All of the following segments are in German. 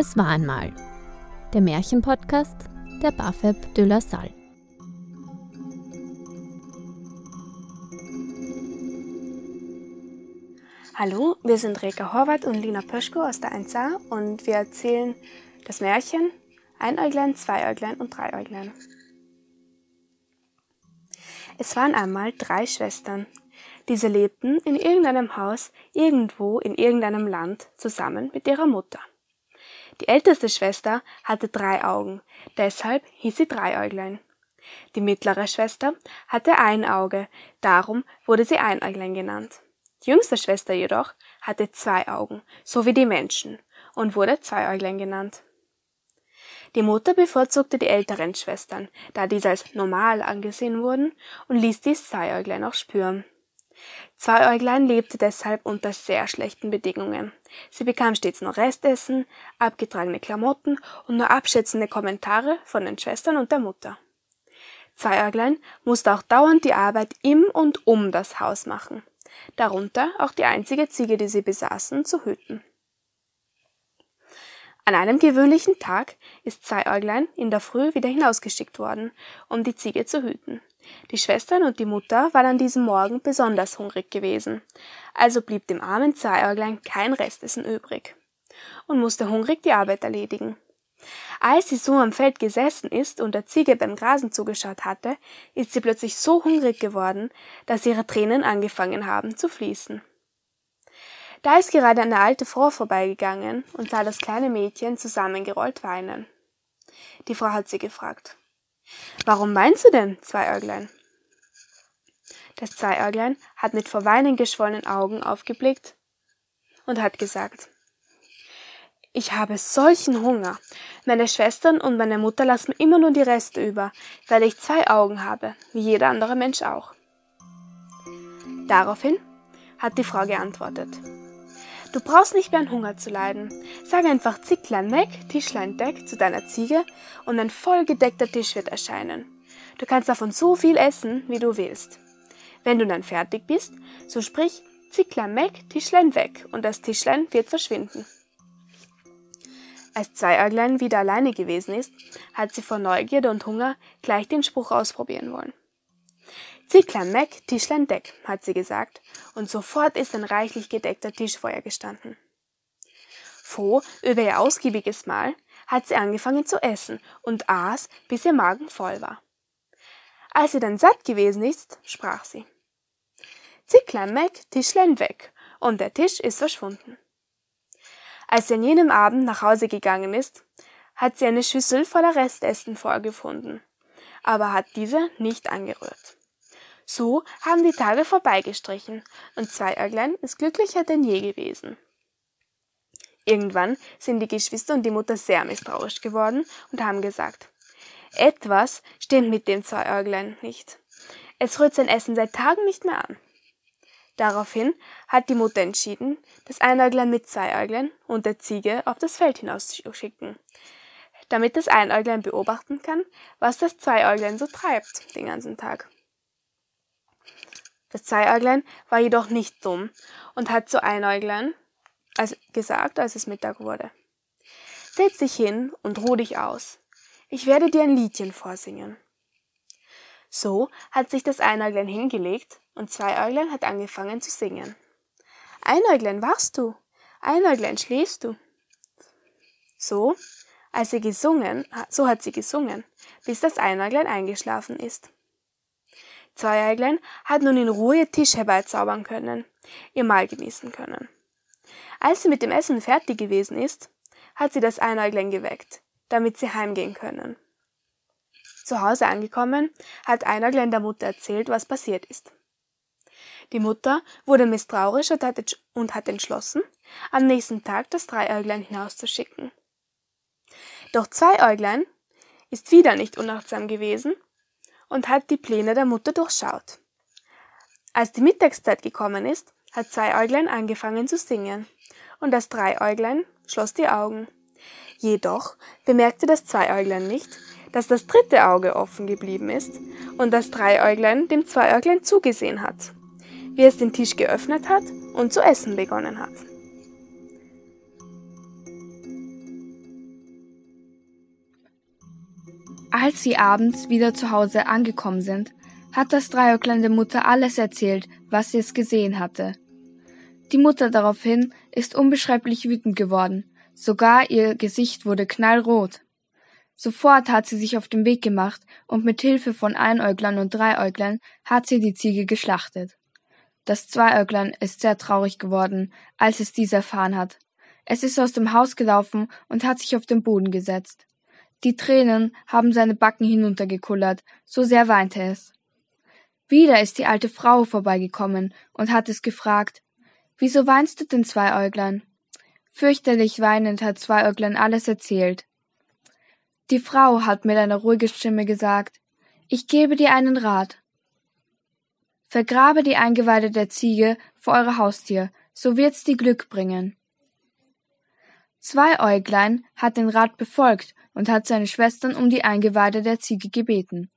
Es war einmal der Märchenpodcast der Bafeb de la Salle. Hallo, wir sind Reka Horvath und Lina Pöschko aus der 1a und wir erzählen das Märchen Einäuglein, Zweiäuglein und Dreiäuglein. Es waren einmal drei Schwestern. Diese lebten in irgendeinem Haus irgendwo in irgendeinem Land zusammen mit ihrer Mutter. Die älteste Schwester hatte drei Augen, deshalb hieß sie Dreiäuglein. Die mittlere Schwester hatte ein Auge, darum wurde sie Einäuglein genannt. Die jüngste Schwester jedoch hatte zwei Augen, so wie die Menschen, und wurde Zweiäuglein genannt. Die Mutter bevorzugte die älteren Schwestern, da diese als normal angesehen wurden, und ließ dies Zweiäuglein auch spüren. Zweiäuglein lebte deshalb unter sehr schlechten Bedingungen. Sie bekam stets nur Restessen, abgetragene Klamotten und nur abschätzende Kommentare von den Schwestern und der Mutter. Zweiäuglein musste auch dauernd die Arbeit im und um das Haus machen, darunter auch die einzige Ziege, die sie besaßen, zu hüten. An einem gewöhnlichen Tag ist Zweiäuglein in der Früh wieder hinausgeschickt worden, um die Ziege zu hüten. Die Schwestern und die Mutter waren an diesem Morgen besonders hungrig gewesen, also blieb dem armen Zweiäuglein kein Restessen übrig und musste hungrig die Arbeit erledigen. Als sie so am Feld gesessen ist und der Ziege beim Grasen zugeschaut hatte, ist sie plötzlich so hungrig geworden, dass ihre Tränen angefangen haben zu fließen. Da ist gerade eine alte Frau vorbeigegangen und sah das kleine Mädchen zusammengerollt weinen. Die Frau hat sie gefragt. Warum weinst du denn, Zweiäuglein? Das Zweiäuglein hat mit vor Weinen geschwollenen Augen aufgeblickt und hat gesagt, ich habe solchen Hunger. Meine Schwestern und meine Mutter lassen mir immer nur die Reste über, weil ich zwei Augen habe, wie jeder andere Mensch auch. Daraufhin hat die Frau geantwortet. Du brauchst nicht mehr an Hunger zu leiden. Sag einfach Zicklein weg, Tischlein deck zu deiner Ziege und ein vollgedeckter Tisch wird erscheinen. Du kannst davon so viel essen, wie du willst. Wenn du dann fertig bist, so sprich Zicklein weg, Tischlein weg und das Tischlein wird verschwinden. Als Zweiäuglein wieder alleine gewesen ist, hat sie vor Neugierde und Hunger gleich den Spruch ausprobieren wollen. Zicklein Meck, Tischlein Deck, hat sie gesagt, und sofort ist ein reichlich gedeckter Tisch vor ihr gestanden. Froh über ihr ausgiebiges Mahl hat sie angefangen zu essen und aß, bis ihr Magen voll war. Als sie dann satt gewesen ist, sprach sie. Zicklein Meck, Tischlein weg, und der Tisch ist verschwunden. Als sie an jenem Abend nach Hause gegangen ist, hat sie eine Schüssel voller Restessen vorgefunden, aber hat diese nicht angerührt. So haben die Tage vorbeigestrichen und Zweiäuglein ist glücklicher denn je gewesen. Irgendwann sind die Geschwister und die Mutter sehr misstrauisch geworden und haben gesagt, etwas stimmt mit dem Zweiäuglein nicht. Es rührt sein Essen seit Tagen nicht mehr an. Daraufhin hat die Mutter entschieden, das Einäuglein mit Zweiäuglein und der Ziege auf das Feld hinauszuschicken, damit das Einäuglein beobachten kann, was das Zweiäuglein so treibt den ganzen Tag. Das Zweiäuglein war jedoch nicht dumm und hat zu Einäuglein also gesagt, als es Mittag wurde. Setz dich hin und ruh dich aus. Ich werde dir ein Liedchen vorsingen. So hat sich das Einäuglein hingelegt und Zweiäuglein hat angefangen zu singen. Einäuglein wachst du, Einäuglein schläfst du. So, als sie gesungen, so hat sie gesungen, bis das Einäuglein eingeschlafen ist. Zweieiglein hat nun in Ruhe Tisch herbeizaubern können, ihr Mahl genießen können. Als sie mit dem Essen fertig gewesen ist, hat sie das Einäuglein geweckt, damit sie heimgehen können. Zu Hause angekommen, hat Einäuglein der Mutter erzählt, was passiert ist. Die Mutter wurde misstrauisch und hat entschlossen, am nächsten Tag das Dreiäuglein hinauszuschicken. Doch Zweiäuglein ist wieder nicht unachtsam gewesen und hat die Pläne der Mutter durchschaut. Als die Mittagszeit gekommen ist, hat Zweiäuglein angefangen zu singen, und das Dreiäuglein schloss die Augen. Jedoch bemerkte das Zweiäuglein nicht, dass das dritte Auge offen geblieben ist und das Dreiäuglein dem Zweiäuglein zugesehen hat, wie es den Tisch geöffnet hat und zu essen begonnen hat. Als sie abends wieder zu Hause angekommen sind, hat das Dreieuglein der Mutter alles erzählt, was sie es gesehen hatte. Die Mutter daraufhin ist unbeschreiblich wütend geworden, sogar ihr Gesicht wurde knallrot. Sofort hat sie sich auf den Weg gemacht und mit Hilfe von Einäuglern und Dreiäuglern hat sie die Ziege geschlachtet. Das Zweiäuglein ist sehr traurig geworden, als es dies erfahren hat. Es ist aus dem Haus gelaufen und hat sich auf den Boden gesetzt. Die Tränen haben seine Backen hinuntergekullert, so sehr weinte es. Wieder ist die alte Frau vorbeigekommen und hat es gefragt, Wieso weinst du denn, Zweiäuglein? Fürchterlich weinend hat Zweiäuglein alles erzählt. Die Frau hat mit einer ruhigen Stimme gesagt, ich gebe dir einen Rat. Vergrabe die Eingeweide der Ziege vor eurer Haustier, so wird's dir Glück bringen. Zweiäuglein hat den Rat befolgt und hat seine Schwestern um die Eingeweide der Ziege gebeten.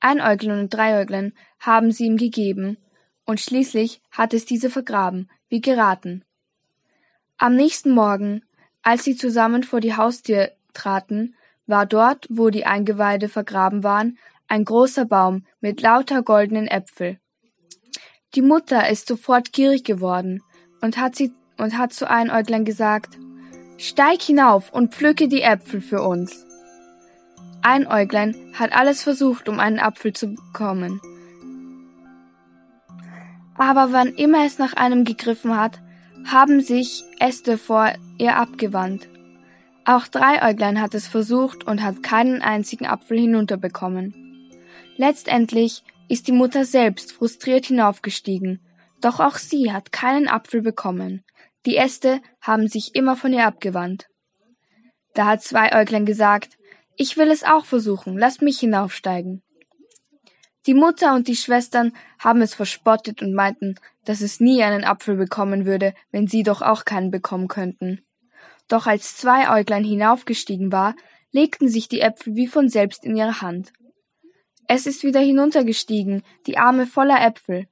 Einäuglein und Dreiäuglein haben sie ihm gegeben, und schließlich hat es diese vergraben, wie geraten. Am nächsten Morgen, als sie zusammen vor die Haustür traten, war dort, wo die Eingeweide vergraben waren, ein großer Baum mit lauter goldenen Äpfel. Die Mutter ist sofort gierig geworden und hat sie und hat zu Einäuglein gesagt, Steig hinauf und pflücke die Äpfel für uns. Einäuglein hat alles versucht, um einen Apfel zu bekommen, aber wann immer es nach einem gegriffen hat, haben sich Äste vor ihr abgewandt. Auch Dreiäuglein hat es versucht und hat keinen einzigen Apfel hinunterbekommen. Letztendlich ist die Mutter selbst frustriert hinaufgestiegen, doch auch sie hat keinen Apfel bekommen. Die Äste haben sich immer von ihr abgewandt. Da hat Zweiäuglein gesagt, ich will es auch versuchen, lasst mich hinaufsteigen. Die Mutter und die Schwestern haben es verspottet und meinten, dass es nie einen Apfel bekommen würde, wenn sie doch auch keinen bekommen könnten. Doch als Zweiäuglein hinaufgestiegen war, legten sich die Äpfel wie von selbst in ihre Hand. Es ist wieder hinuntergestiegen, die Arme voller Äpfel.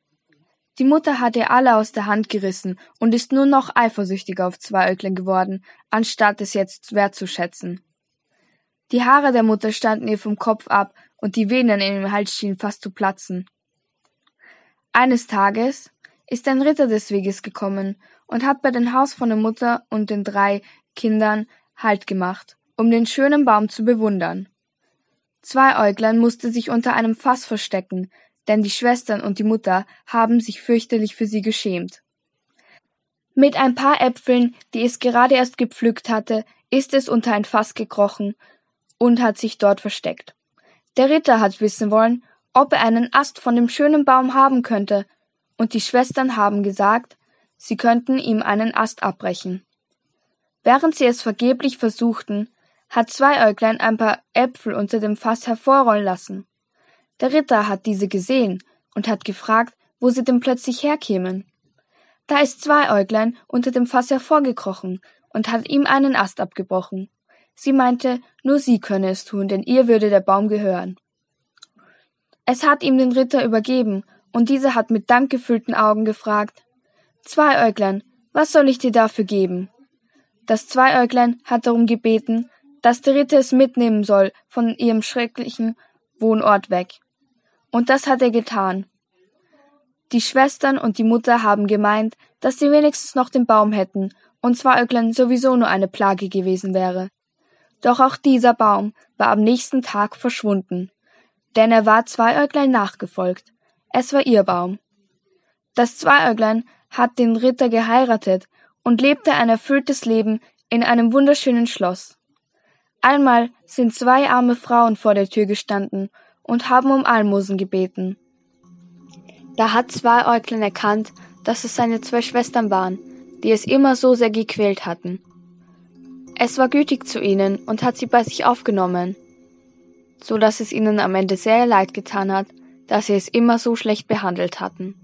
Die Mutter hat ihr alle aus der Hand gerissen und ist nur noch eifersüchtiger auf Zweiäuglein geworden, anstatt es jetzt wertzuschätzen. Die Haare der Mutter standen ihr vom Kopf ab und die Venen in ihrem Hals schienen fast zu platzen. Eines Tages ist ein Ritter des Weges gekommen und hat bei dem Haus von der Mutter und den drei Kindern Halt gemacht, um den schönen Baum zu bewundern. Zweiäuglein musste sich unter einem Fass verstecken, denn die Schwestern und die Mutter haben sich fürchterlich für sie geschämt. Mit ein paar Äpfeln, die es gerade erst gepflückt hatte, ist es unter ein Fass gekrochen und hat sich dort versteckt. Der Ritter hat wissen wollen, ob er einen Ast von dem schönen Baum haben könnte, und die Schwestern haben gesagt, sie könnten ihm einen Ast abbrechen. Während sie es vergeblich versuchten, hat Zweiäuglein ein paar Äpfel unter dem Fass hervorrollen lassen. Der Ritter hat diese gesehen und hat gefragt, wo sie denn plötzlich herkämen. Da ist Zweiäuglein unter dem Fass hervorgekrochen und hat ihm einen Ast abgebrochen. Sie meinte, nur sie könne es tun, denn ihr würde der Baum gehören. Es hat ihm den Ritter übergeben, und dieser hat mit dankgefüllten Augen gefragt Zweiäuglein, was soll ich dir dafür geben? Das Zweiäuglein hat darum gebeten, dass der Ritter es mitnehmen soll von ihrem schrecklichen Wohnort weg. Und das hat er getan. Die Schwestern und die Mutter haben gemeint, dass sie wenigstens noch den Baum hätten und Zweiäuglein sowieso nur eine Plage gewesen wäre. Doch auch dieser Baum war am nächsten Tag verschwunden, denn er war Zweiäuglein nachgefolgt. Es war ihr Baum. Das Zweiäuglein hat den Ritter geheiratet und lebte ein erfülltes Leben in einem wunderschönen Schloss. Einmal sind zwei arme Frauen vor der Tür gestanden und haben um Almosen gebeten. Da hat Zweiäuglein erkannt, dass es seine zwei Schwestern waren, die es immer so sehr gequält hatten. Es war gütig zu ihnen und hat sie bei sich aufgenommen, so dass es ihnen am Ende sehr leid getan hat, dass sie es immer so schlecht behandelt hatten.